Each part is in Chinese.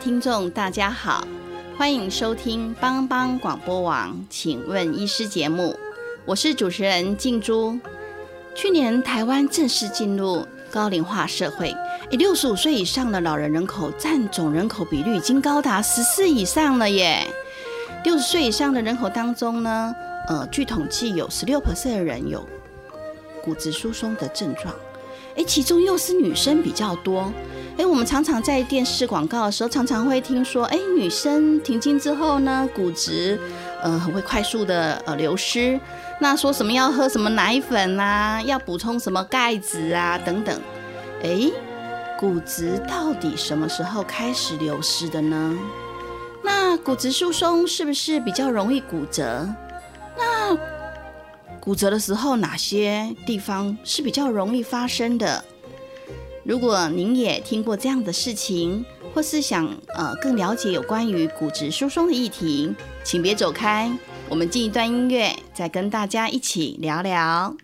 听众大家好，欢迎收听帮帮广播网，请问医师节目，我是主持人静珠。去年台湾正式进入高龄化社会，诶，六十五岁以上的老人人口占总人口比率已经高达十四以上了耶。六十岁以上的人口当中呢，呃，据统计有十六 percent 的人有骨质疏松的症状，诶，其中又是女生比较多。哎，我们常常在电视广告的时候，常常会听说，哎，女生停经之后呢，骨质，呃，很会快速的呃流失。那说什么要喝什么奶粉啊，要补充什么钙质啊等等。哎，骨质到底什么时候开始流失的呢？那骨质疏松是不是比较容易骨折？那骨折的时候哪些地方是比较容易发生的？如果您也听过这样的事情，或是想呃更了解有关于骨质疏松的议题，请别走开，我们进一段音乐，再跟大家一起聊聊。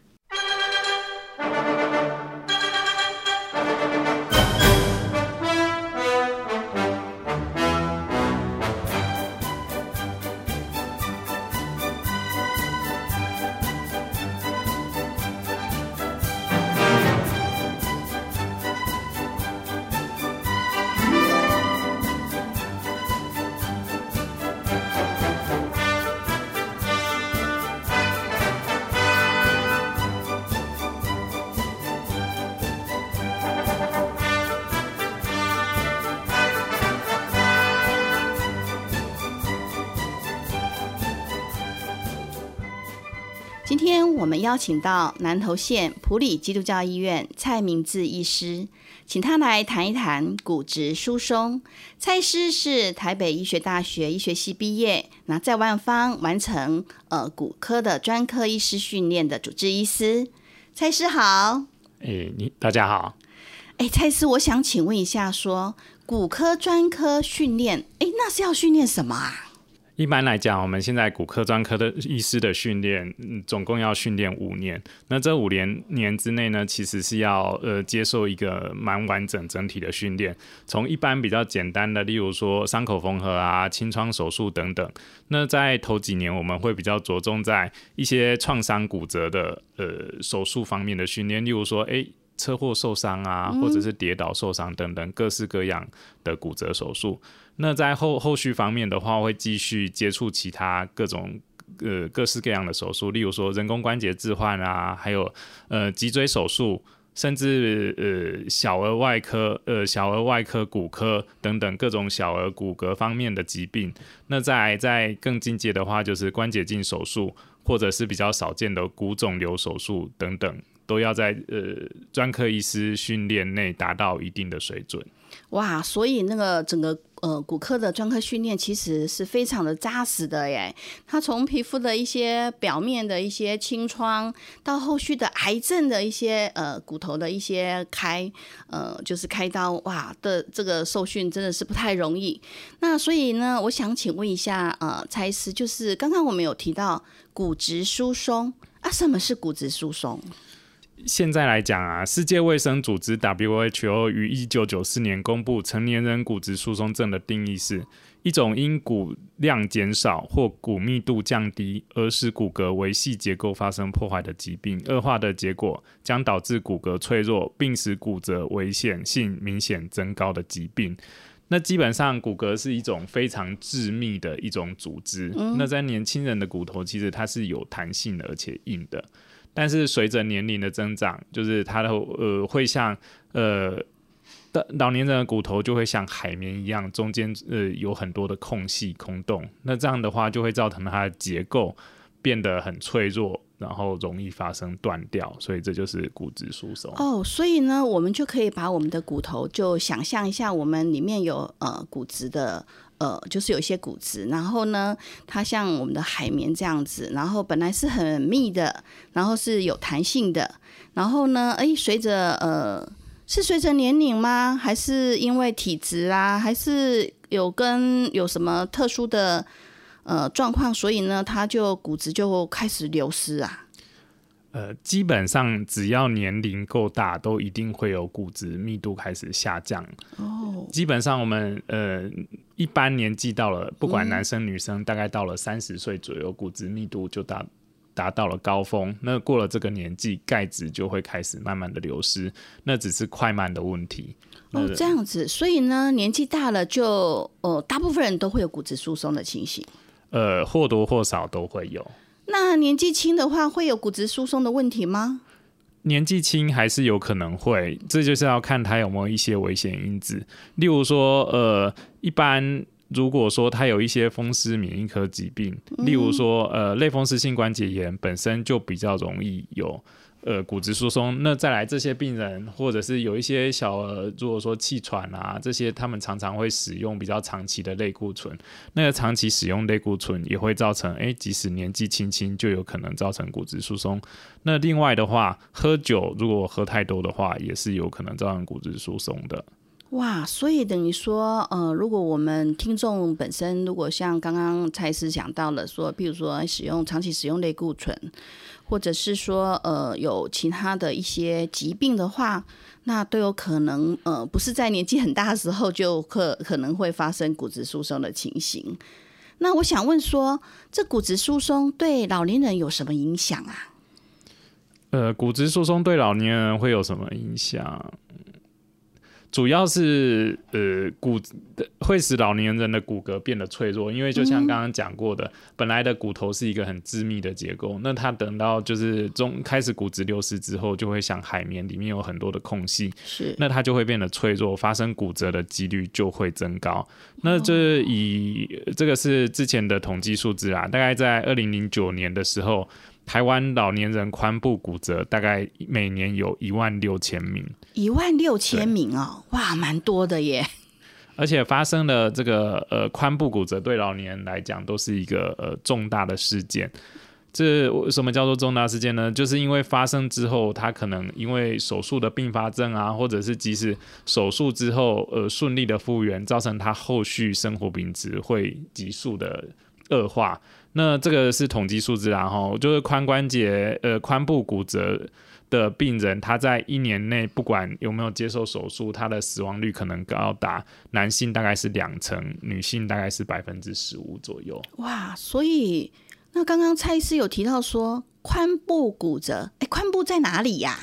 邀请到南投县普里基督教医院蔡明志医师，请他来谈一谈骨质疏松。蔡医师是台北医学大学医学系毕业，那在万方完成呃骨科的专科医师训练的主治医师。蔡医师好，哎，你大家好。哎，蔡医师，我想请问一下，说骨科专科训练，哎，那是要训练什么啊？一般来讲，我们现在骨科专科的医师的训练，总共要训练五年。那这五年年之内呢，其实是要呃接受一个蛮完整整体的训练。从一般比较简单的，例如说伤口缝合啊、清创手术等等。那在头几年，我们会比较着重在一些创伤骨折的呃手术方面的训练，例如说，诶。车祸受伤啊，或者是跌倒受伤等等各式各样的骨折手术。那在后后续方面的话，会继续接触其他各种呃各式各样的手术，例如说人工关节置换啊，还有呃脊椎手术，甚至呃小儿外科、呃小儿外科骨科等等各种小儿骨骼方面的疾病。那在在更进阶的话，就是关节镜手术，或者是比较少见的骨肿瘤手术等等。都要在呃专科医师训练内达到一定的水准。哇，所以那个整个呃骨科的专科训练其实是非常的扎实的耶。它从皮肤的一些表面的一些清创，到后续的癌症的一些呃骨头的一些开呃就是开刀哇的这个受训真的是不太容易。那所以呢，我想请问一下呃蔡医师，就是刚刚我们有提到骨质疏松啊，什么是骨质疏松？现在来讲啊，世界卫生组织 WHO 于一九九四年公布成年人骨质疏松症的定义是一种因骨量减少或骨密度降低而使骨骼维系结构发生破坏的疾病，恶化的结果将导致骨骼脆弱，并使骨折危险性明显增高的疾病。那基本上骨骼是一种非常致密的一种组织。那在年轻人的骨头其实它是有弹性的，而且硬的。但是随着年龄的增长，就是它的呃会像呃的老年人的骨头就会像海绵一样，中间呃有很多的空隙空洞。那这样的话就会造成它的结构变得很脆弱，然后容易发生断掉，所以这就是骨质疏松。哦，所以呢，我们就可以把我们的骨头就想象一下，我们里面有呃骨质的。呃，就是有一些骨质，然后呢，它像我们的海绵这样子，然后本来是很密的，然后是有弹性的，然后呢，哎，随着呃，是随着年龄吗？还是因为体质啊？还是有跟有什么特殊的呃状况，所以呢，它就骨质就开始流失啊？呃，基本上只要年龄够大，都一定会有骨质密度开始下降。哦，基本上我们呃一般年纪到了，不管男生女生，大概到了三十岁左右，骨质密度就达达到了高峰。那过了这个年纪，钙质就会开始慢慢的流失，那只是快慢的问题。哦，这样子，所以呢，年纪大了就呃，大部分人都会有骨质疏松的情形。呃，或多或少都会有。那年纪轻的话，会有骨质疏松的问题吗？年纪轻还是有可能会，这就是要看他有没有一些危险因子。例如说，呃，一般如果说他有一些风湿免疫科疾病，例如说，呃，类风湿性关节炎本身就比较容易有。呃，骨质疏松，那再来这些病人，或者是有一些小儿，如果说气喘啊，这些他们常常会使用比较长期的类固醇，那个长期使用类固醇也会造成，哎，即使年纪轻轻就有可能造成骨质疏松。那另外的话，喝酒如果喝太多的话，也是有可能造成骨质疏松的。哇，所以等于说，呃，如果我们听众本身如果像刚刚蔡司讲到了说，比如说使用长期使用类固醇。或者是说，呃，有其他的一些疾病的话，那都有可能，呃，不是在年纪很大的时候就可可能会发生骨质疏松的情形。那我想问说，这骨质疏松对老年人有什么影响啊？呃，骨质疏松对老年人会有什么影响？主要是呃骨会使老年人的骨骼变得脆弱，因为就像刚刚讲过的，本来的骨头是一个很致密的结构，那它等到就是中开始骨质流失之后，就会像海绵里面有很多的空隙，是那它就会变得脆弱，发生骨折的几率就会增高。那这以这个是之前的统计数字啊，大概在二零零九年的时候。台湾老年人髋部骨折大概每年有一万六千名，一万六千名哦，哇，蛮多的耶！而且发生了这个呃髋部骨折，对老年人来讲都是一个呃重大的事件。这什么叫做重大事件呢？就是因为发生之后，他可能因为手术的并发症啊，或者是即使手术之后呃顺利的复原，造成他后续生活品质会急速的恶化。那这个是统计数字，然后就是髋关节呃髋部骨折的病人，他在一年内不管有没有接受手术，他的死亡率可能高达男性大概是两成，女性大概是百分之十五左右。哇，所以那刚刚蔡医师有提到说髋部骨折，哎，髋部在哪里呀？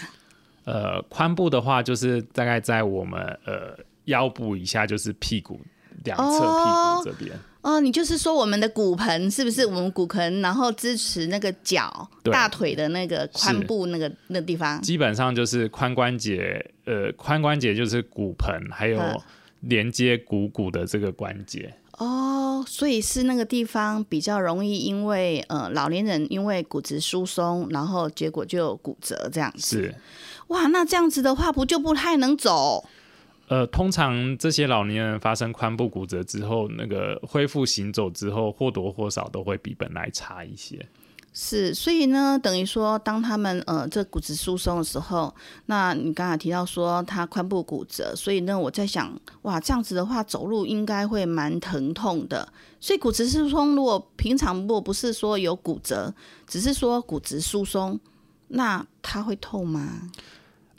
呃，髋部的话就是大概在我们呃腰部以下，就是屁股两侧屁股这边。哦，你就是说我们的骨盆是不是我们骨盆，然后支持那个脚、大腿的那个髋部那个那地方？基本上就是髋关节，呃，髋关节就是骨盆，还有连接股骨的这个关节。哦，所以是那个地方比较容易，因为呃老年人因为骨质疏松，然后结果就骨折这样子。是，哇，那这样子的话，不就不太能走？呃，通常这些老年人发生髋部骨折之后，那个恢复行走之后，或多或少都会比本来差一些。是，所以呢，等于说，当他们呃这骨质疏松的时候，那你刚才提到说他髋部骨折，所以呢，我在想，哇，这样子的话，走路应该会蛮疼痛的。所以骨质疏松，如果平常如果不是说有骨折，只是说骨质疏松，那他会痛吗？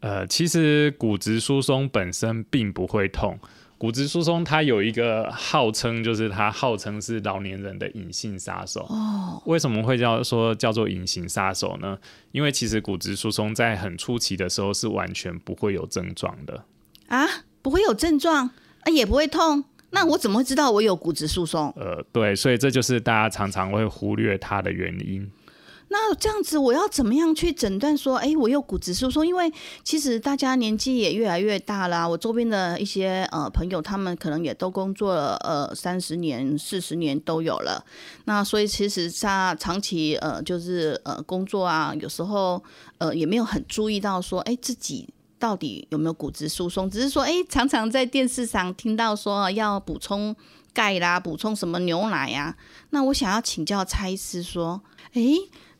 呃，其实骨质疏松本身并不会痛。骨质疏松它有一个号称，就是它号称是老年人的隐性杀手。哦，为什么会叫说叫做隐形杀手呢？因为其实骨质疏松在很初期的时候是完全不会有症状的。啊，不会有症状啊，也不会痛。那我怎么会知道我有骨质疏松？呃，对，所以这就是大家常常会忽略它的原因。那这样子，我要怎么样去诊断说，哎，我有骨质疏松？因为其实大家年纪也越来越大啦，我周边的一些呃朋友，他们可能也都工作了呃三十年、四十年都有了。那所以其实他长期呃就是呃工作啊，有时候呃也没有很注意到说，哎，自己到底有没有骨质疏松？只是说，哎，常常在电视上听到说要补充钙啦，补充什么牛奶呀。那我想要请教蔡医师说，哎。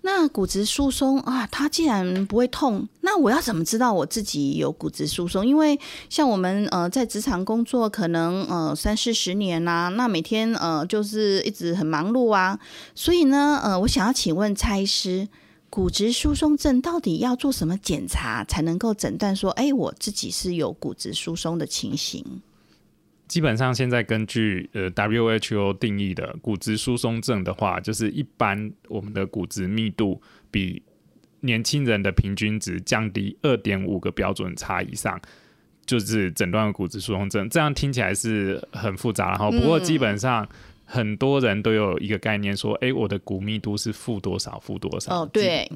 那骨质疏松啊，它既然不会痛，那我要怎么知道我自己有骨质疏松？因为像我们呃在职场工作，可能呃三四十年呐，那每天呃就是一直很忙碌啊，所以呢呃，我想要请问蔡医师，骨质疏松症到底要做什么检查才能够诊断说，哎，我自己是有骨质疏松的情形？基本上，现在根据呃 WHO 定义的骨质疏松症的话，就是一般我们的骨质密度比年轻人的平均值降低二点五个标准差以上，就是诊断骨质疏松症。这样听起来是很复杂，然后不过基本上很多人都有一个概念，说，哎，我的骨密度是负多少，负多少？哦，对，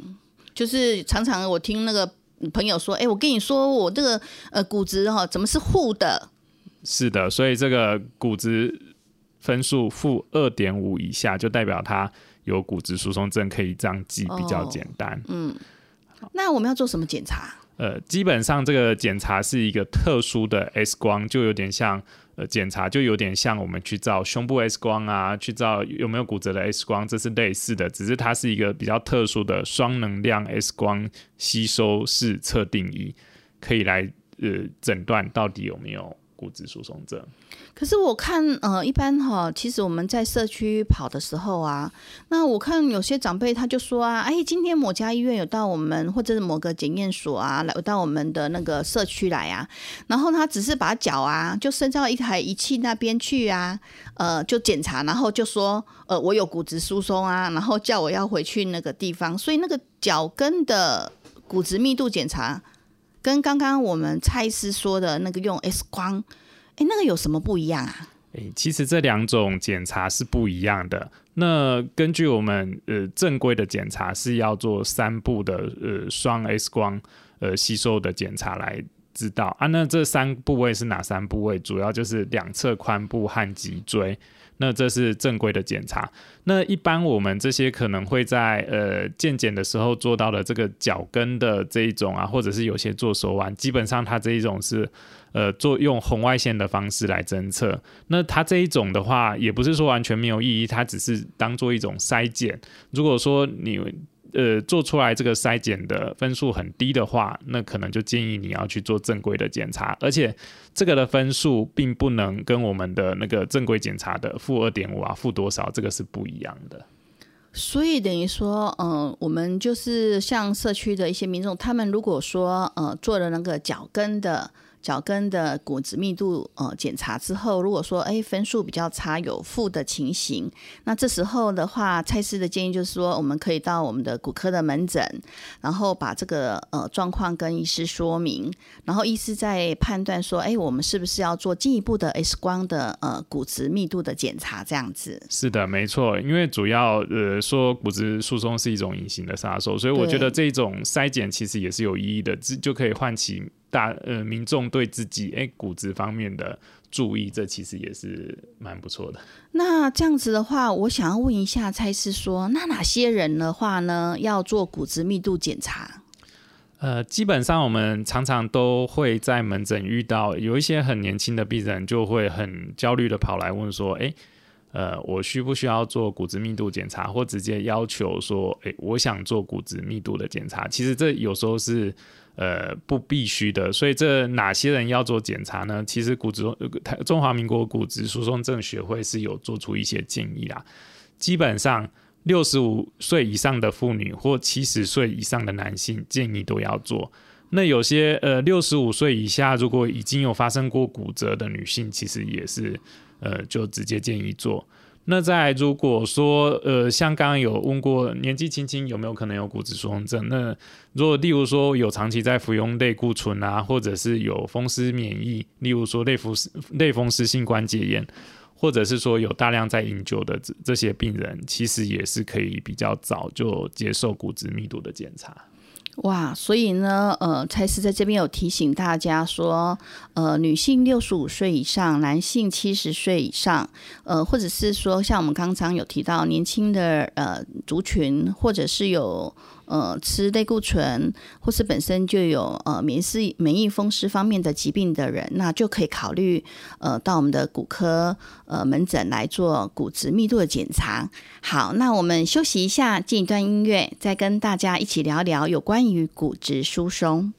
就是常常我听那个朋友说，哎，我跟你说，我这个呃骨质哈，怎么是负的？是的，所以这个骨质分数负二点五以下，就代表他有骨质疏松症，可以这样记比较简单。嗯，那我们要做什么检查？呃，基本上这个检查是一个特殊的 X 光，就有点像呃检查，就有点像我们去照胸部 X 光啊，去照有没有骨折的 X 光，这是类似的，只是它是一个比较特殊的双能量 X 光吸收式测定仪，可以来呃诊断到底有没有。骨质疏松症，可是我看，呃，一般哈，其实我们在社区跑的时候啊，那我看有些长辈他就说啊，哎，今天某家医院有到我们，或者是某个检验所啊，来到我们的那个社区来啊，然后他只是把脚啊，就伸到一台仪器那边去啊，呃，就检查，然后就说，呃，我有骨质疏松啊，然后叫我要回去那个地方，所以那个脚跟的骨质密度检查。跟刚刚我们蔡司说的那个用 X 光，哎，那个有什么不一样啊？哎，其实这两种检查是不一样的。那根据我们呃正规的检查是要做三步的呃双 X 光呃吸收的检查来知道啊。那这三部位是哪三部位？主要就是两侧髋部和脊椎。那这是正规的检查。那一般我们这些可能会在呃健检的时候做到的这个脚跟的这一种啊，或者是有些做手腕，基本上它这一种是呃做用红外线的方式来侦测。那它这一种的话，也不是说完全没有意义，它只是当做一种筛检。如果说你呃，做出来这个筛检的分数很低的话，那可能就建议你要去做正规的检查，而且这个的分数并不能跟我们的那个正规检查的负二点五啊、负多少，这个是不一样的。所以等于说，嗯，我们就是像社区的一些民众，他们如果说呃做了那个脚跟的。脚跟的骨质密度呃检查之后，如果说哎分数比较差，有负的情形，那这时候的话，蔡司的建议就是说，我们可以到我们的骨科的门诊，然后把这个呃状况跟医师说明，然后医师再判断说，哎，我们是不是要做进一步的 X 光的呃骨质密度的检查这样子？是的，没错，因为主要呃说骨质疏松是一种隐形的杀手，所以我觉得这种筛检其实也是有意义的，就就可以唤起。大呃，民众对自己哎骨质方面的注意，这其实也是蛮不错的。那这样子的话，我想要问一下蔡司说，那哪些人的话呢，要做骨质密度检查？呃，基本上我们常常都会在门诊遇到有一些很年轻的病人，就会很焦虑的跑来问说，哎，呃，我需不需要做骨质密度检查，或直接要求说，哎，我想做骨质密度的检查。其实这有时候是。呃，不必须的，所以这哪些人要做检查呢？其实骨质中中华民国骨质疏松症学会是有做出一些建议啦。基本上六十五岁以上的妇女或七十岁以上的男性建议都要做。那有些呃六十五岁以下如果已经有发生过骨折的女性，其实也是呃就直接建议做。那在如果说，呃，像刚刚有问过年纪轻轻有没有可能有骨质疏松症？那如果例如说有长期在服用类固醇啊，或者是有风湿免疫，例如说类风湿类风湿性关节炎，或者是说有大量在饮酒的这这些病人，其实也是可以比较早就接受骨质密度的检查。哇，所以呢，呃，蔡司在这边有提醒大家说，呃，女性六十五岁以上，男性七十岁以上，呃，或者是说像我们刚刚有提到年轻的呃族群，或者是有。呃，吃类固醇或是本身就有呃免疫免疫风湿方面的疾病的人，那就可以考虑呃到我们的骨科呃门诊来做骨质密度的检查。好，那我们休息一下，进一段音乐，再跟大家一起聊聊有关于骨质疏松。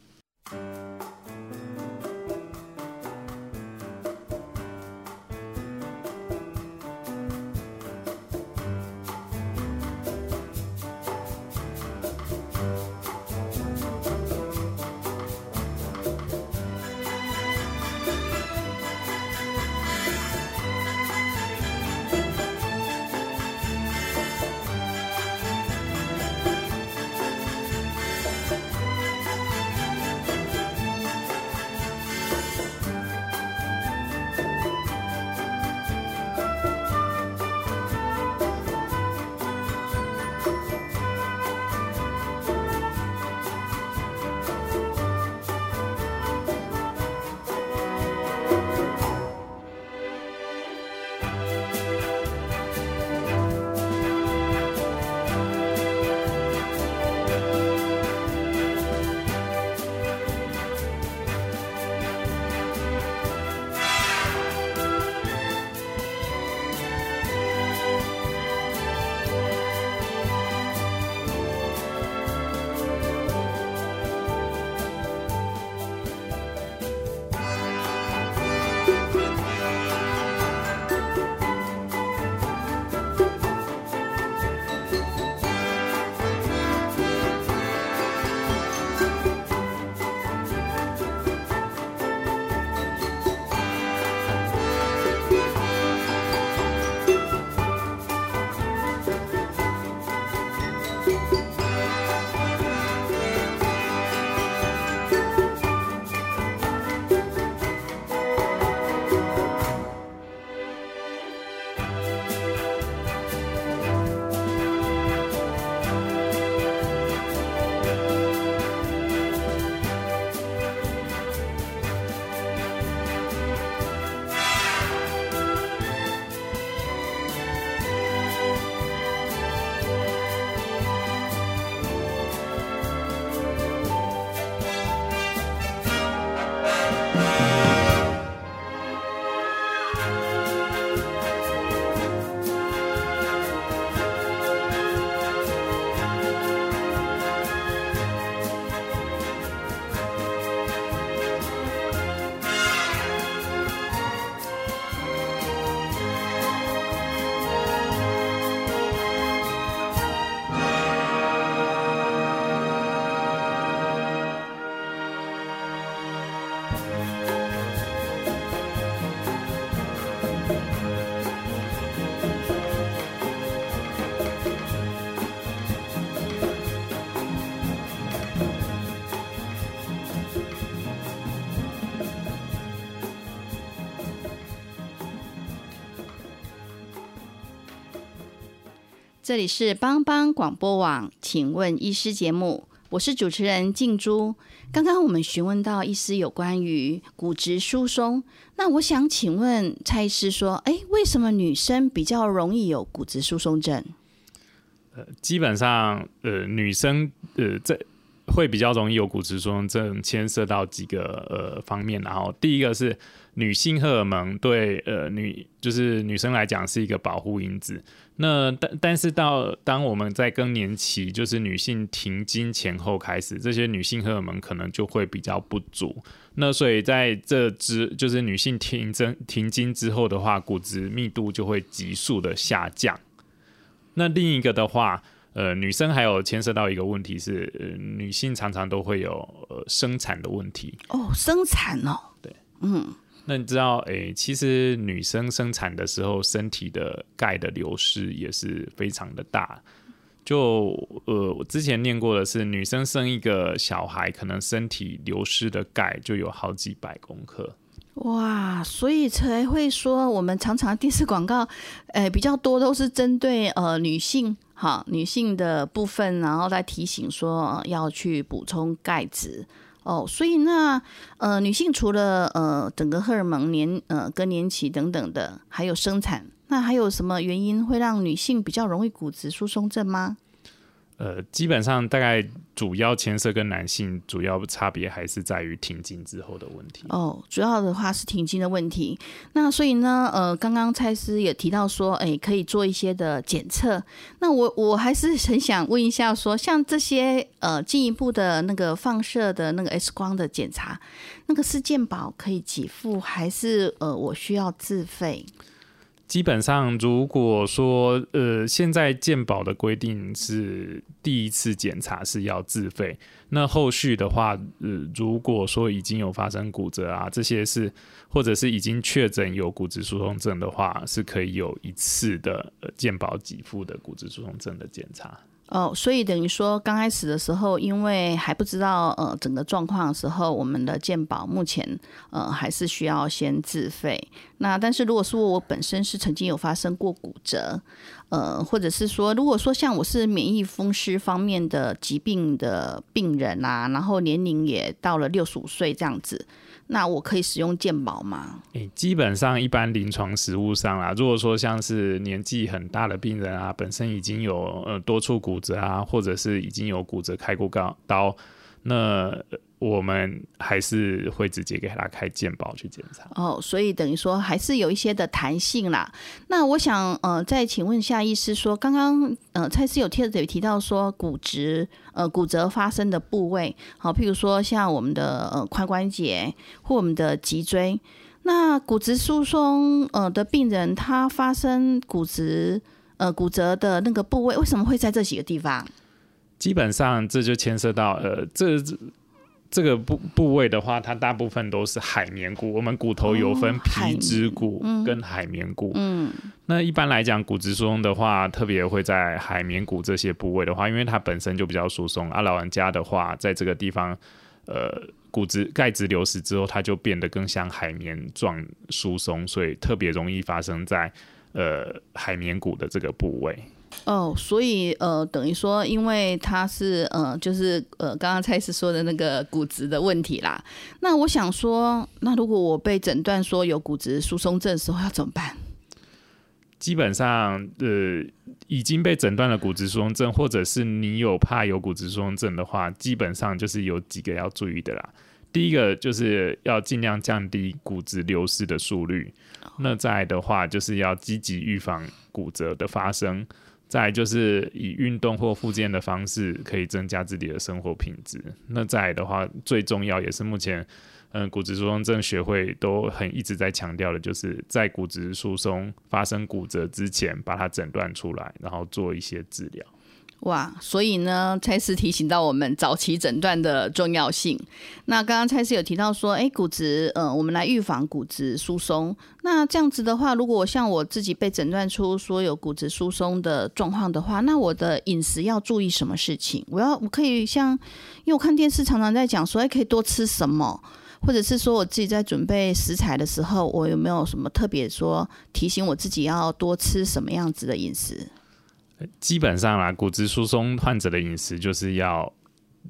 这里是帮帮广播网，请问医师节目，我是主持人静珠。刚刚我们询问到医师有关于骨质疏松，那我想请问蔡医师说，哎，为什么女生比较容易有骨质疏松症？呃，基本上，呃，女生，呃，在。会比较容易有骨质疏松症，牵涉到几个呃方面。然后第一个是女性荷尔蒙对呃女就是女生来讲是一个保护因子。那但但是到当我们在更年期，就是女性停经前后开始，这些女性荷尔蒙可能就会比较不足。那所以在这之就是女性停经停经之后的话，骨质密度就会急速的下降。那另一个的话。呃，女生还有牵涉到一个问题是，呃，女性常常都会有呃生产的问题。哦，生产哦。对，嗯，那你知道，哎，其实女生生产的时候，身体的钙的流失也是非常的大。就呃，我之前念过的是，女生生一个小孩，可能身体流失的钙就有好几百公克。哇，所以才会说我们常常电视广告，呃，比较多都是针对呃女性哈女性的部分，然后来提醒说要去补充钙质哦。所以那呃女性除了呃整个荷尔蒙年呃更年期等等的，还有生产，那还有什么原因会让女性比较容易骨质疏松症吗？呃，基本上大概主要牵涉跟男性主要差别还是在于停经之后的问题。哦，主要的话是停经的问题。那所以呢，呃，刚刚蔡司也提到说，哎，可以做一些的检测。那我我还是很想问一下，说像这些呃进一步的那个放射的那个 X 光的检查，那个是健保可以给付，还是呃我需要自费？基本上，如果说呃，现在健保的规定是第一次检查是要自费，那后续的话，呃，如果说已经有发生骨折啊，这些是或者是已经确诊有骨质疏松症的话，是可以有一次的健保给付的骨质疏松症的检查。哦，所以等于说刚开始的时候，因为还不知道呃整个状况的时候，我们的健保目前呃还是需要先自费。那但是如果说我本身是曾经有发生过骨折，呃，或者是说如果说像我是免疫风湿方面的疾病的病人啊，然后年龄也到了六十五岁这样子。那我可以使用健保吗？诶，基本上一般临床实务上啦，如果说像是年纪很大的病人啊，本身已经有呃多处骨折啊，或者是已经有骨折开过高刀，那。我们还是会直接给他开健保去检查哦，所以等于说还是有一些的弹性啦。那我想呃，再请问一下医师说，刚刚呃蔡司有贴有提到说骨质呃骨折发生的部位，好，譬如说像我们的呃髋关节或我们的脊椎，那骨质疏松呃的病人，他发生骨质呃骨折的那个部位，为什么会在这几个地方？基本上这就牵涉到呃这。这个部部位的话，它大部分都是海绵骨。我们骨头有分皮质骨跟海绵骨。嗯，那一般来讲，骨质疏松的话，特别会在海绵骨这些部位的话，因为它本身就比较疏松。啊，老人家的话，在这个地方，呃，骨质钙质流失之后，它就变得更像海绵状疏松，所以特别容易发生在呃海绵骨的这个部位。哦，所以呃，等于说，因为他是呃，就是呃，刚刚蔡司说的那个骨质的问题啦。那我想说，那如果我被诊断说有骨质疏松症的时候，要怎么办？基本上，呃，已经被诊断了骨质疏松症，或者是你有怕有骨质疏松症的话，基本上就是有几个要注意的啦。第一个就是要尽量降低骨质流失的速率，那再的话就是要积极预防骨折的发生。再就是以运动或复健的方式，可以增加自己的生活品质。那再的话，最重要也是目前，嗯，骨质疏松症学会都很一直在强调的，就是在骨质疏松发生骨折之前，把它诊断出来，然后做一些治疗。哇，所以呢，蔡司提醒到我们早期诊断的重要性。那刚刚蔡司有提到说，哎，骨质，呃，我们来预防骨质疏松。那这样子的话，如果像我自己被诊断出说有骨质疏松的状况的话，那我的饮食要注意什么事情？我要我可以像，因为我看电视常常在讲说，哎，可以多吃什么，或者是说我自己在准备食材的时候，我有没有什么特别说提醒我自己要多吃什么样子的饮食？基本上啦，骨质疏松患者的饮食就是要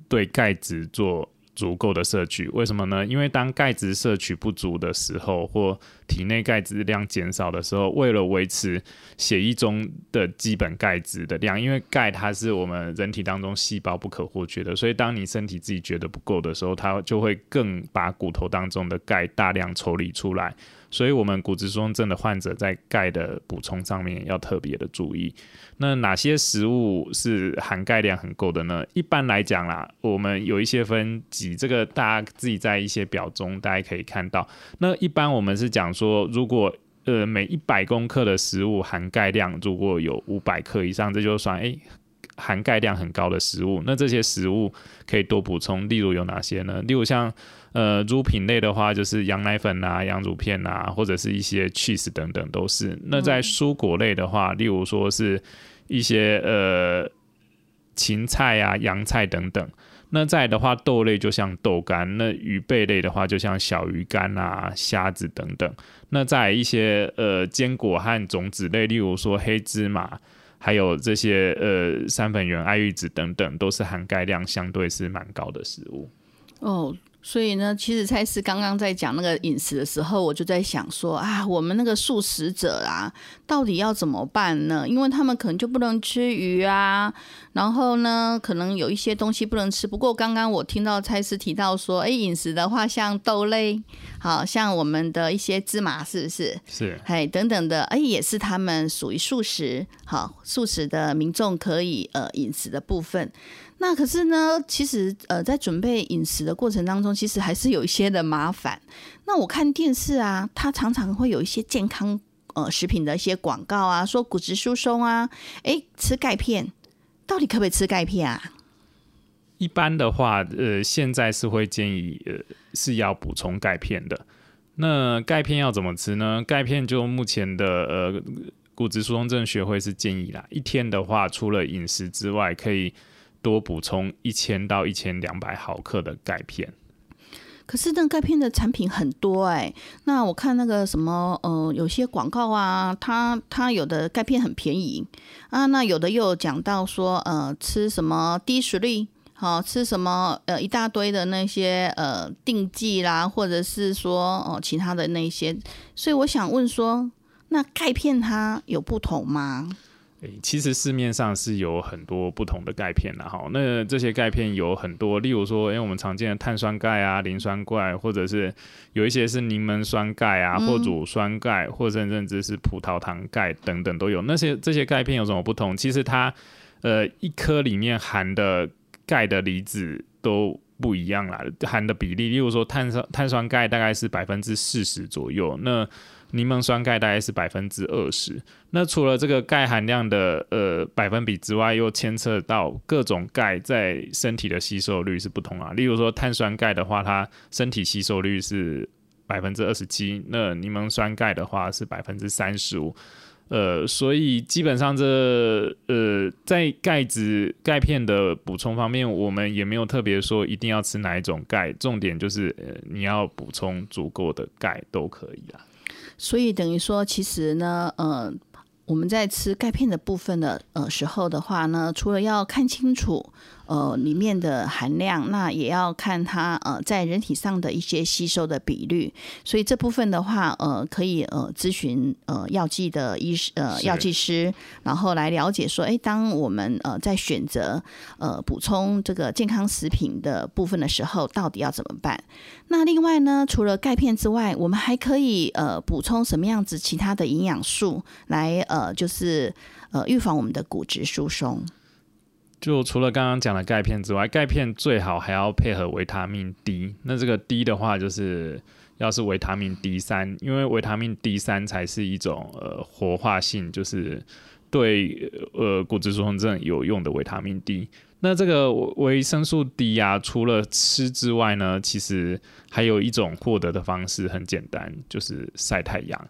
对钙质做足够的摄取。为什么呢？因为当钙质摄取不足的时候，或体内钙质量减少的时候，为了维持血液中的基本钙质的量，因为钙它是我们人体当中细胞不可或缺的，所以当你身体自己觉得不够的时候，它就会更把骨头当中的钙大量抽离出来。所以，我们骨质疏松症的患者在钙的补充上面要特别的注意。那哪些食物是含钙量很够的呢？一般来讲啦，我们有一些分级，这个大家自己在一些表中大家可以看到。那一般我们是讲说，如果呃每一百公克的食物含钙量如果有五百克以上，这就算诶含钙量很高的食物。那这些食物可以多补充，例如有哪些呢？例如像。呃，乳品类的话，就是羊奶粉啊、羊乳片啊，或者是一些 cheese 等等都是。那在蔬果类的话，例如说是一些呃芹菜啊、洋菜等等。那再的话，豆类就像豆干，那鱼贝类的话就像小鱼干啊、虾子等等。那在一些呃坚果和种子类，例如说黑芝麻，还有这些呃三粉圆、爱玉子等等，都是含钙量相对是蛮高的食物。哦。所以呢，其实蔡司刚刚在讲那个饮食的时候，我就在想说啊，我们那个素食者啊，到底要怎么办呢？因为他们可能就不能吃鱼啊，然后呢，可能有一些东西不能吃。不过刚刚我听到蔡司提到说，哎，饮食的话，像豆类，好像我们的一些芝麻，是不是？是。哎，等等的，哎，也是他们属于素食，好，素食的民众可以呃饮食的部分。那可是呢，其实呃，在准备饮食的过程当中，其实还是有一些的麻烦。那我看电视啊，它常常会有一些健康呃食品的一些广告啊，说骨质疏松啊，哎，吃钙片，到底可不可以吃钙片啊？一般的话，呃，现在是会建议呃是要补充钙片的。那钙片要怎么吃呢？钙片就目前的呃骨质疏松症学会是建议啦，一天的话，除了饮食之外，可以。多补充一千到一千两百毫克的钙片，可是那钙片的产品很多哎。那我看那个什么呃，有些广告啊，它它有的钙片很便宜啊，那有的又讲到说呃，吃什么低水率，好吃什么呃一大堆的那些呃定剂啦，或者是说哦其他的那些，所以我想问说，那钙片它有不同吗？诶，其实市面上是有很多不同的钙片的哈。那这些钙片有很多，例如说，因为我们常见的碳酸钙啊、磷酸钙，或者是有一些是柠檬酸钙啊，或乳酸钙，或者甚至是葡萄糖钙等等都有。那些这些钙片有什么不同？其实它呃一颗里面含的钙的离子都不一样啦，含的比例，例如说碳酸碳酸钙大概是百分之四十左右，那柠檬酸钙大概是百分之二十，那除了这个钙含量的呃百分比之外，又牵扯到各种钙在身体的吸收率是不同啊。例如说碳酸钙的话，它身体吸收率是百分之二十七，那柠檬酸钙的话是百分之三十五。呃，所以基本上这呃在钙质钙片的补充方面，我们也没有特别说一定要吃哪一种钙，重点就是呃你要补充足够的钙都可以啦。所以等于说，其实呢，呃，我们在吃钙片的部分的呃时候的话呢，除了要看清楚。呃，里面的含量，那也要看它呃在人体上的一些吸收的比率，所以这部分的话，呃，可以呃咨询呃药剂的医师呃药剂师，然后来了解说，哎，当我们呃在选择呃补充这个健康食品的部分的时候，到底要怎么办？那另外呢，除了钙片之外，我们还可以呃补充什么样子其他的营养素来呃就是呃预防我们的骨质疏松。就除了刚刚讲的钙片之外，钙片最好还要配合维他命 D。那这个 D 的话，就是要是维他命 D 三，因为维他命 D 三才是一种呃活化性，就是对呃骨质疏松症有用的维他命 D。那这个维生素 D 啊，除了吃之外呢，其实还有一种获得的方式很简单，就是晒太阳。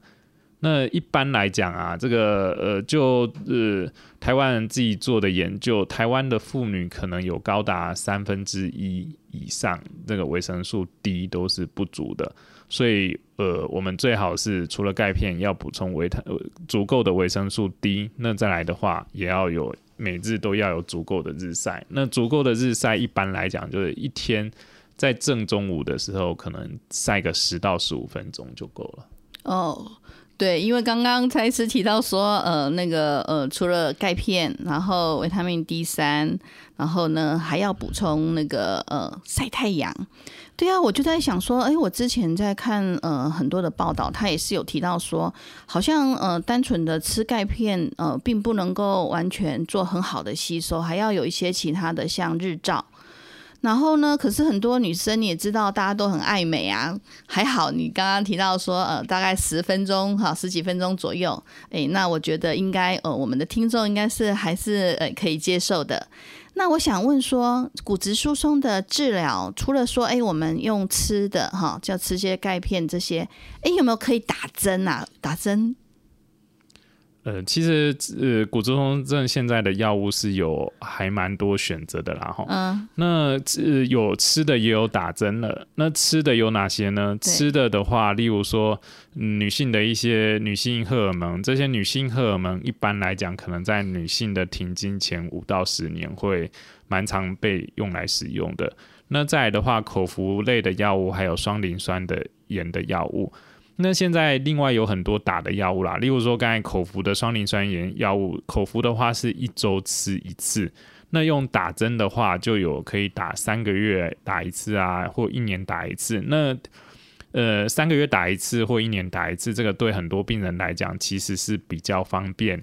那一般来讲啊，这个呃，就呃，台湾人自己做的研究，台湾的妇女可能有高达三分之一以上，这个维生素 D 都是不足的，所以呃，我们最好是除了钙片，要补充维他足够的维生素 D。那再来的话，也要有每日都要有足够的日晒。那足够的日晒，一般来讲就是一天在正中午的时候，可能晒个十到十五分钟就够了。哦。对，因为刚刚蔡医师提到说，呃，那个呃，除了钙片，然后维他命 D 三，然后呢还要补充那个呃晒太阳。对啊，我就在想说，哎，我之前在看呃很多的报道，他也是有提到说，好像呃单纯的吃钙片呃并不能够完全做很好的吸收，还要有一些其他的像日照。然后呢？可是很多女生你也知道，大家都很爱美啊。还好你刚刚提到说，呃，大概十分钟哈，十几分钟左右。诶，那我觉得应该，呃，我们的听众应该是还是呃可以接受的。那我想问说，骨质疏松的治疗，除了说，哎，我们用吃的哈，就吃些钙片这些，哎，有没有可以打针啊？打针？呃，其实呃，骨质疏松症现在的药物是有还蛮多选择的啦，哈。嗯，那呃有吃的也有打针了。那吃的有哪些呢？吃的的话，例如说、嗯女性的一些女性荷尔蒙，这些女性荷尔蒙一般来讲，可能在女性的停经前五到十年会蛮常被用来使用的。那再来的话，口服类的药物，还有双磷酸的盐的药物。那现在另外有很多打的药物啦，例如说刚才口服的双磷酸盐药物，口服的话是一周吃一次，那用打针的话就有可以打三个月打一次啊，或一年打一次。那呃三个月打一次或一年打一次，这个对很多病人来讲其实是比较方便，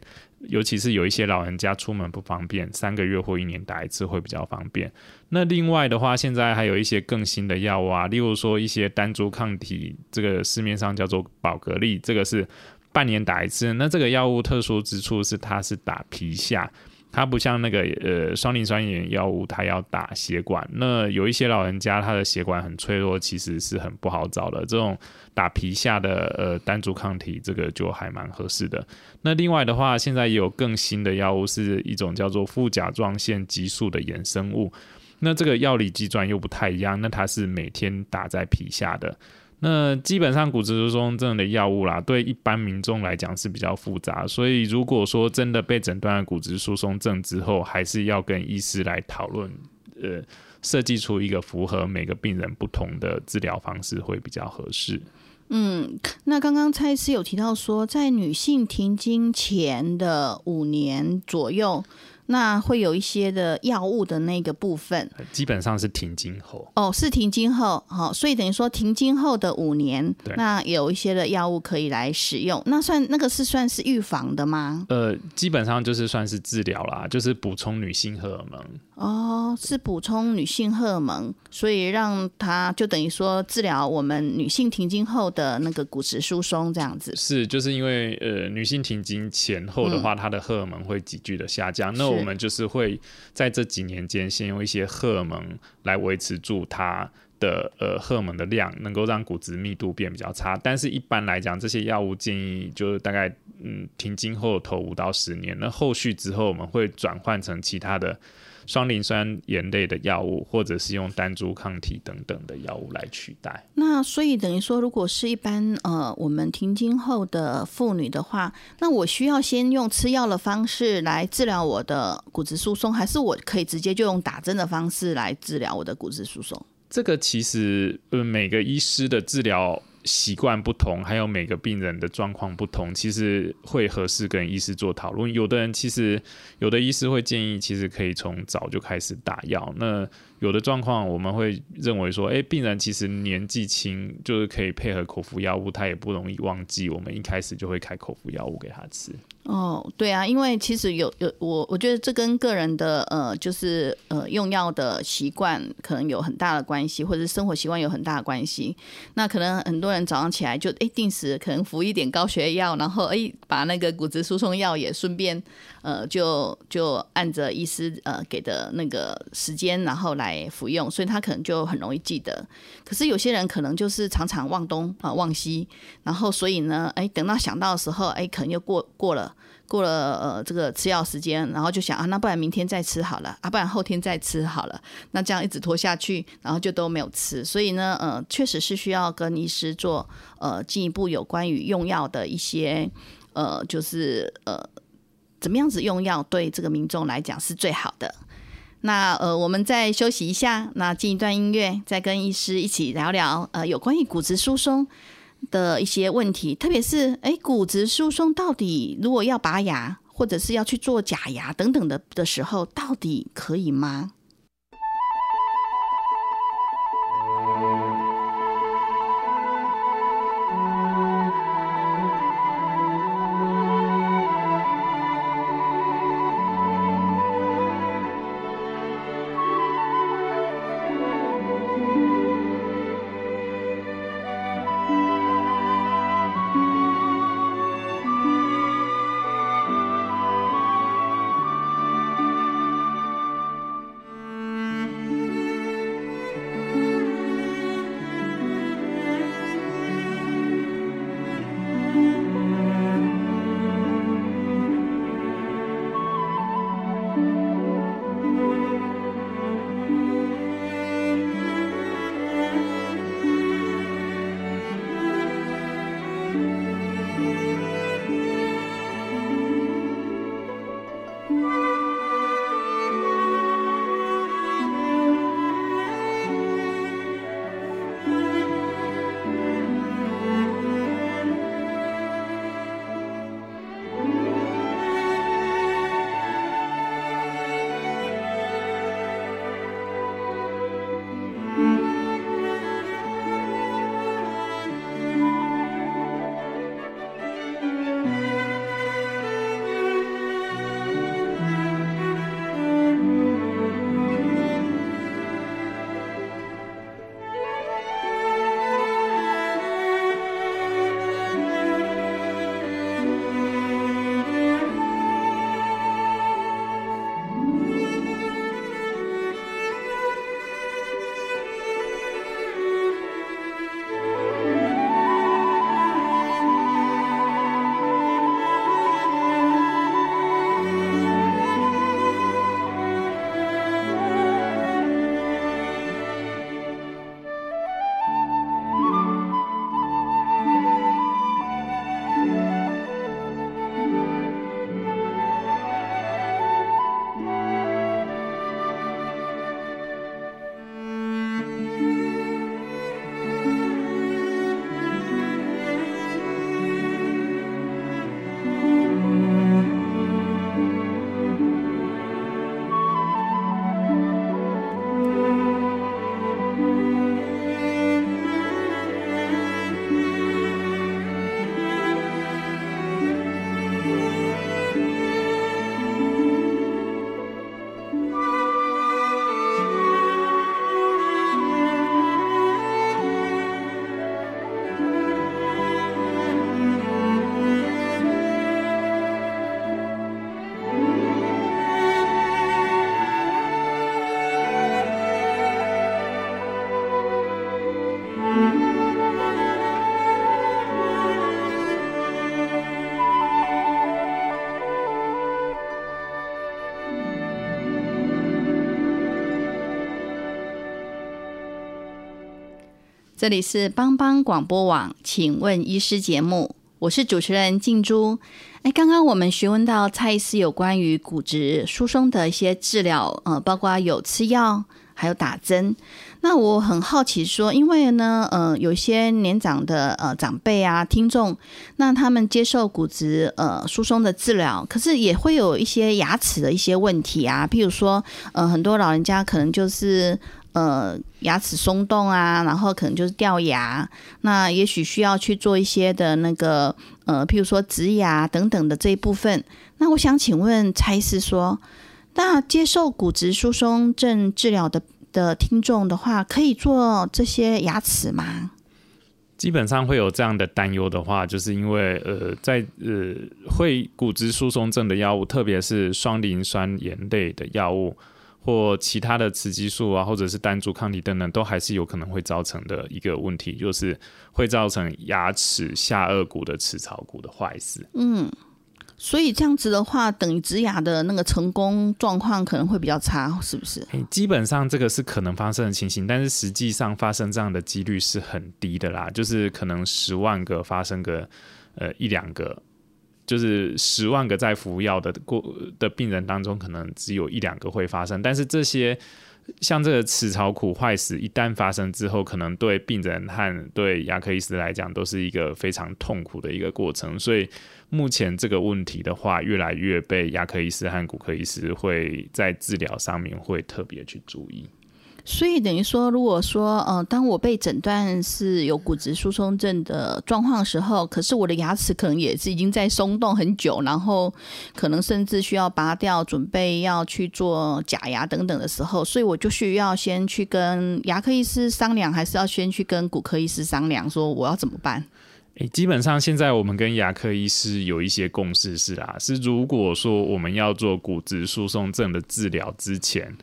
尤其是有一些老人家出门不方便，三个月或一年打一次会比较方便。那另外的话，现在还有一些更新的药物啊，例如说一些单株抗体，这个市面上叫做宝格丽，这个是半年打一次。那这个药物特殊之处是它是打皮下，它不像那个呃双磷酸盐药物，它要打血管。那有一些老人家他的血管很脆弱，其实是很不好找的。这种打皮下的呃单株抗体，这个就还蛮合适的。那另外的话，现在也有更新的药物，是一种叫做副甲状腺激素的衍生物。那这个药理机转又不太一样，那它是每天打在皮下的。那基本上骨质疏松症的药物啦，对一般民众来讲是比较复杂，所以如果说真的被诊断了骨质疏松症之后，还是要跟医师来讨论，呃，设计出一个符合每个病人不同的治疗方式会比较合适。嗯，那刚刚蔡医师有提到说，在女性停经前的五年左右，那会有一些的药物的那个部分。呃基本上是停经后。哦，是停经后，好、所以等于说停经后的五年，那有一些的药物可以来使用，那算那个是算是预防的吗？呃，基本上就是算是治疗啦，就是补充女性荷尔蒙。哦，是补充女性荷尔蒙，所以让它就等于说治疗我们女性停经后的那个骨质疏松这样子。是，就是因为呃，女性停经前后的话，她的荷尔蒙会急剧的下降。那是我们就是会在这几年间，先用一些荷尔蒙来维持住它的呃荷尔蒙的量，能够让骨质密度变比较差。但是一般来讲，这些药物建议就是大概嗯停经后头五到十年，那后续之后我们会转换成其他的。双磷酸盐类的药物，或者是用单株抗体等等的药物来取代。那所以等于说，如果是一般呃我们停经后的妇女的话，那我需要先用吃药的方式来治疗我的骨质疏松，还是我可以直接就用打针的方式来治疗我的骨质疏松？这个其实呃每个医师的治疗习惯不同，还有每个病人的状况不同，其实会合适跟医师做讨论。有的人其实有的医师会建议，其实可以从早就开始打药。那有的状况我们会认为说，诶，病人其实年纪轻，就是可以配合口服药物，他也不容易忘记。我们一开始就会开口服药物给他吃。哦，对啊，因为其实有有我我觉得这跟个人的呃就是呃用药的习惯可能有很大的关系，或者生活习惯有很大的关系。那可能很多人早上起来就哎定时可能服一点高血压药，然后哎把那个骨质疏松药也顺便呃就就按着医师呃给的那个时间，然后来服用，所以他可能就很容易记得。可是有些人可能就是常常忘东啊、忘西，然后所以呢，哎，等到想到的时候，哎，可能又过过了。过了呃这个吃药时间，然后就想啊，那不然明天再吃好了，啊，不然后天再吃好了，那这样一直拖下去，然后就都没有吃。所以呢，呃，确实是需要跟医师做呃进一步有关于用药的一些呃，就是呃怎么样子用药对这个民众来讲是最好的。那呃，我们再休息一下，那进一段音乐，再跟医师一起聊聊呃有关于骨质疏松的一些问题，特别是哎，骨质疏松到底如果要拔牙，或者是要去做假牙等等的的时候，到底可以吗？这里是帮帮广播网，请问医师节目，我是主持人静珠。哎，刚刚我们询问到蔡医师有关于骨质疏松的一些治疗，呃，包括有吃药，还有打针。那我很好奇说，因为呢，呃，有些年长的呃长辈啊听众，那他们接受骨质呃疏松的治疗，可是也会有一些牙齿的一些问题啊，譬如说，呃，很多老人家可能就是呃牙齿松动啊，然后可能就是掉牙，那也许需要去做一些的那个呃，譬如说植牙等等的这一部分。那我想请问蔡医师说，那接受骨质疏松症治疗的？的听众的话，可以做这些牙齿吗？基本上会有这样的担忧的话，就是因为呃，在呃会骨质疏松症的药物，特别是双磷酸盐类的药物或其他的雌激素啊，或者是单株抗体等等，都还是有可能会造成的一个问题，就是会造成牙齿下颚骨的齿槽骨的坏死。嗯。所以这样子的话，等于植牙的那个成功状况可能会比较差，是不是？基本上这个是可能发生的情形，但是实际上发生这样的几率是很低的啦，就是可能十万个发生个呃一两个，就是十万个在服药的过的病人当中，可能只有一两个会发生。但是这些像这个齿槽骨坏死，一旦发生之后，可能对病人和对牙科医师来讲，都是一个非常痛苦的一个过程，所以。目前这个问题的话，越来越被牙科医师和骨科医师会在治疗上面会特别去注意。所以等于说，如果说呃，当我被诊断是有骨质疏松症的状况的时候，可是我的牙齿可能也是已经在松动很久，然后可能甚至需要拔掉，准备要去做假牙等等的时候，所以我就需要先去跟牙科医师商量，还是要先去跟骨科医师商量，说我要怎么办？诶，基本上现在我们跟牙科医师有一些共识是啊，是如果说我们要做骨质疏松症的治疗之前，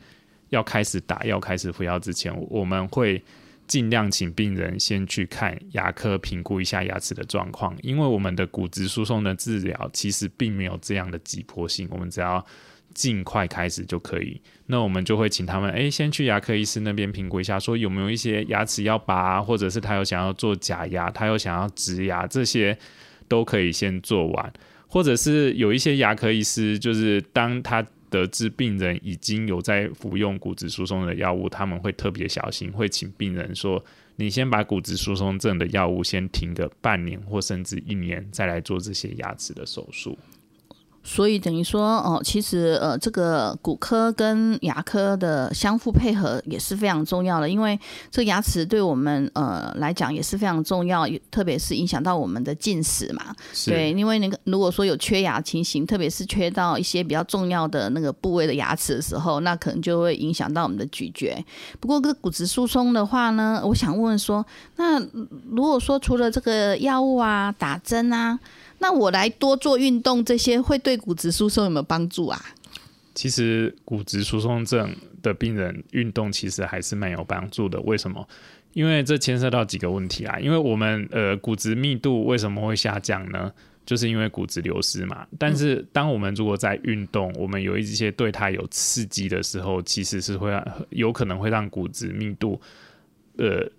要开始打药、开始服药之前，我们会尽量请病人先去看牙科评估一下牙齿的状况，因为我们的骨质疏松的治疗其实并没有这样的急迫性，我们只要。尽快开始就可以，那我们就会请他们，哎，先去牙科医师那边评估一下，说有没有一些牙齿要拔，或者是他有想要做假牙，他有想要植牙，这些都可以先做完，或者是有一些牙科医师，就是当他得知病人已经有在服用骨质疏松的药物，他们会特别小心，会请病人说，你先把骨质疏松症的药物先停个半年或甚至一年，再来做这些牙齿的手术。所以等于说，哦，其实呃，这个骨科跟牙科的相互配合也是非常重要的，因为这牙齿对我们呃来讲也是非常重要，特别是影响到我们的进食嘛。对，因为那个如果说有缺牙情形，特别是缺到一些比较重要的那个部位的牙齿的时候，那可能就会影响到我们的咀嚼。不过，个骨质疏松的话呢，我想问说，那如果说除了这个药物啊、打针啊。那我来多做运动，这些会对骨质疏松有没有帮助啊？其实骨质疏松症的病人运动其实还是蛮有帮助的。为什么？因为这牵涉到几个问题啊。因为我们呃骨质密度为什么会下降呢？就是因为骨质流失嘛。但是当我们如果在运动，我们有一些对它有刺激的时候，其实是会有可能会让骨质密度呃。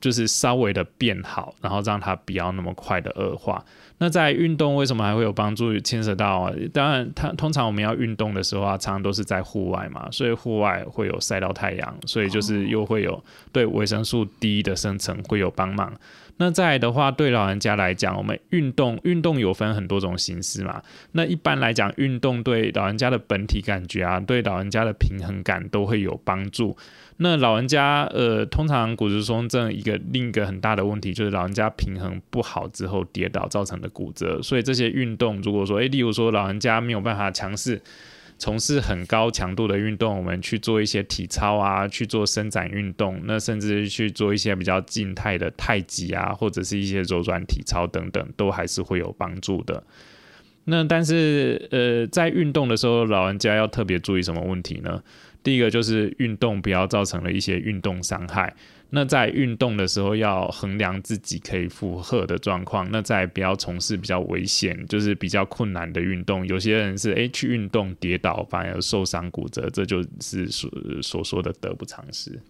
就是稍微的变好，然后让它不要那么快的恶化。那在运动为什么还会有帮助？牵涉到当然，它通常我们要运动的时候啊，常常都是在户外嘛，所以户外会有晒到太阳，所以就是又会有对维生素 D 的生成会有帮忙。那再的话，对老人家来讲，我们运动运动有分很多种形式嘛。那一般来讲，运动对老人家的本体感觉啊，对老人家的平衡感都会有帮助。那老人家，呃，通常骨质疏松症一个另一个很大的问题就是老人家平衡不好之后跌倒造成的骨折，所以这些运动，如果说，诶，例如说老人家没有办法强势从事很高强度的运动，我们去做一些体操啊，去做伸展运动，那甚至去做一些比较静态的太极啊，或者是一些柔软体操等等，都还是会有帮助的。那但是，呃，在运动的时候，老人家要特别注意什么问题呢？第一个就是运动不要造成了一些运动伤害。那在运动的时候要衡量自己可以负荷的状况，那在不要从事比较危险，就是比较困难的运动。有些人是诶去运动跌倒反而受伤骨折，这就是所所说的得不偿失。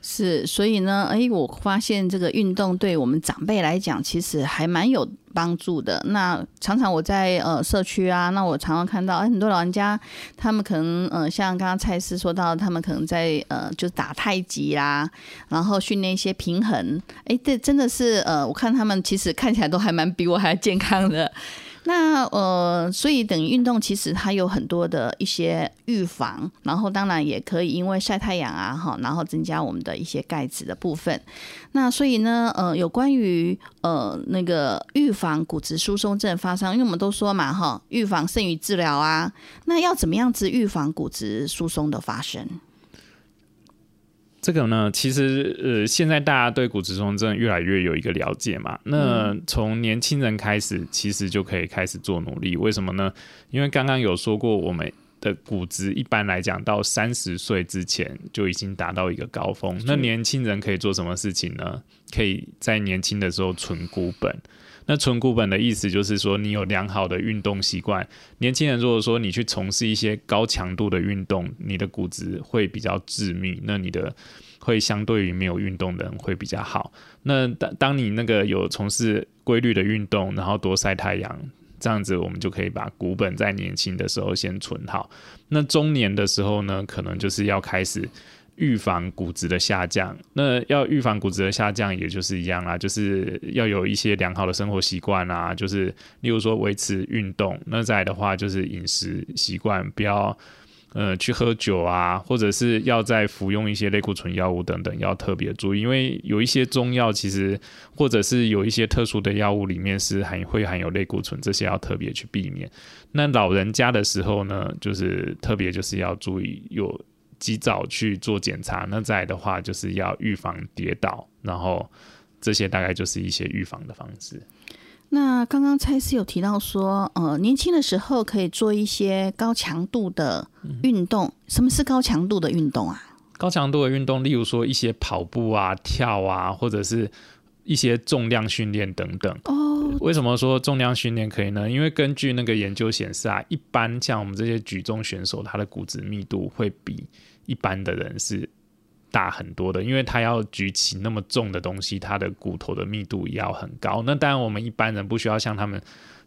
是，所以呢，哎，我发现这个运动对我们长辈来讲，其实还蛮有帮助的。那常常我在呃社区啊，那我常常看到，哎，很多老人家，他们可能呃，像刚刚蔡司说到，他们可能在呃，就打太极啦，然后训练一些平衡。哎，这真的是呃，我看他们其实看起来都还蛮比我还健康的。那呃，所以等于运动其实它有很多的一些预防，然后当然也可以因为晒太阳啊哈，然后增加我们的一些钙质的部分。那所以呢，呃，有关于呃那个预防骨质疏松症发生，因为我们都说嘛哈，预防胜于治疗啊。那要怎么样子预防骨质疏松的发生？这个呢，其实呃，现在大家对骨质疏松症越来越有一个了解嘛。那从年轻人开始，其实就可以开始做努力。为什么呢？因为刚刚有说过，我们的骨质一般来讲到三十岁之前就已经达到一个高峰。那年轻人可以做什么事情呢？可以在年轻的时候存股本。那存骨本的意思就是说，你有良好的运动习惯。年轻人如果说你去从事一些高强度的运动，你的骨质会比较致密。那你的会相对于没有运动的人会比较好。那当当你那个有从事规律的运动，然后多晒太阳，这样子我们就可以把骨本在年轻的时候先存好。那中年的时候呢，可能就是要开始。预防骨质的下降，那要预防骨质的下降，也就是一样啦，就是要有一些良好的生活习惯啊，就是例如说维持运动，那再的话就是饮食习惯，不要呃去喝酒啊，或者是要在服用一些类固醇药物等等，要特别注意，因为有一些中药其实或者是有一些特殊的药物里面是含会含有类固醇，这些要特别去避免。那老人家的时候呢，就是特别就是要注意有。及早去做检查，那再的话就是要预防跌倒，然后这些大概就是一些预防的方式。那刚刚蔡司有提到说，呃，年轻的时候可以做一些高强度的运动。什么是高强度的运动啊？高强度的运动，例如说一些跑步啊、跳啊，或者是一些重量训练等等。哦，为什么说重量训练可以呢？因为根据那个研究显示啊，一般像我们这些举重选手，他的骨质密度会比一般的人是大很多的，因为他要举起那么重的东西，他的骨头的密度也要很高。那当然，我们一般人不需要像他们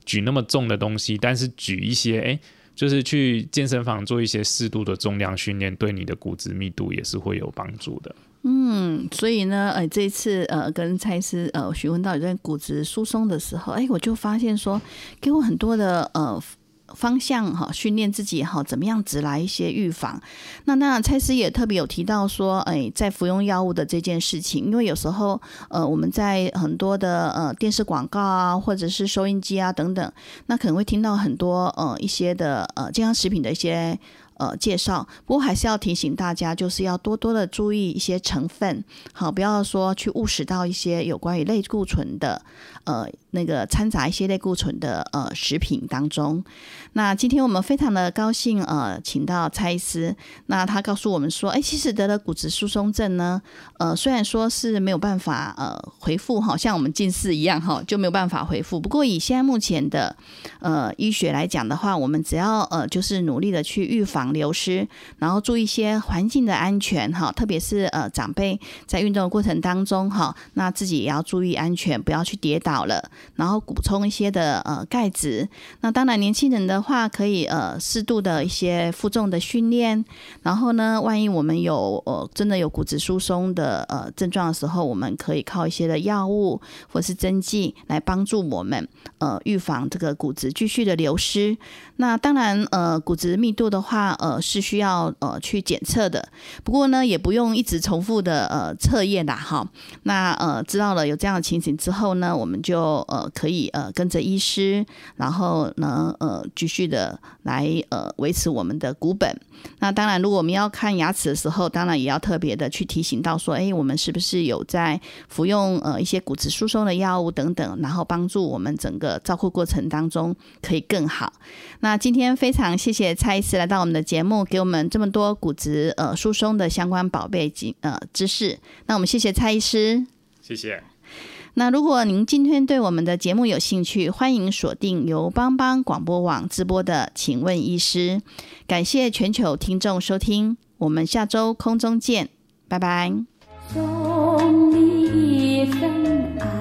举那么重的东西，但是举一些，哎，就是去健身房做一些适度的重量训练，对你的骨质密度也是会有帮助的。嗯，所以呢，呃，这一次呃跟蔡司呃询问到有在骨质疏松的时候，哎，我就发现说，给我很多的呃。方向哈，训练自己哈，怎么样子来一些预防？那那，蔡司也特别有提到说，哎，在服用药物的这件事情，因为有时候呃，我们在很多的呃电视广告啊，或者是收音机啊等等，那可能会听到很多呃一些的呃健康食品的一些。呃，介绍。不过还是要提醒大家，就是要多多的注意一些成分，好，不要说去误食到一些有关于类固醇的，呃，那个掺杂一些类固醇的呃食品当中。那今天我们非常的高兴，呃，请到蔡医师，那他告诉我们说，哎，其实得了骨质疏松症呢，呃，虽然说是没有办法呃回复，好像我们近视一样哈，就没有办法回复。不过以现在目前的呃医学来讲的话，我们只要呃就是努力的去预防。流失，然后注意一些环境的安全哈，特别是呃长辈在运动的过程当中哈，那自己也要注意安全，不要去跌倒了。然后补充一些的呃钙质。那当然年轻人的话，可以呃适度的一些负重的训练。然后呢，万一我们有呃真的有骨质疏松的呃症状的时候，我们可以靠一些的药物或是针剂来帮助我们呃预防这个骨质继续的流失。那当然呃骨质密度的话。呃，是需要呃去检测的，不过呢，也不用一直重复的呃测验啦，哈。那呃知道了有这样的情形之后呢，我们就呃可以呃跟着医师，然后呢呃继续的来呃维持我们的骨本。那当然，如果我们要看牙齿的时候，当然也要特别的去提醒到说，哎，我们是不是有在服用呃一些骨质疏松的药物等等，然后帮助我们整个照顾过程当中可以更好。那今天非常谢谢蔡医师来到我们的节目，给我们这么多骨质呃疏松的相关宝贝及呃知识。那我们谢谢蔡医师，谢谢。那如果您今天对我们的节目有兴趣，欢迎锁定由帮帮广播网直播的《请问医师》。感谢全球听众收听，我们下周空中见，拜拜。送你一份爱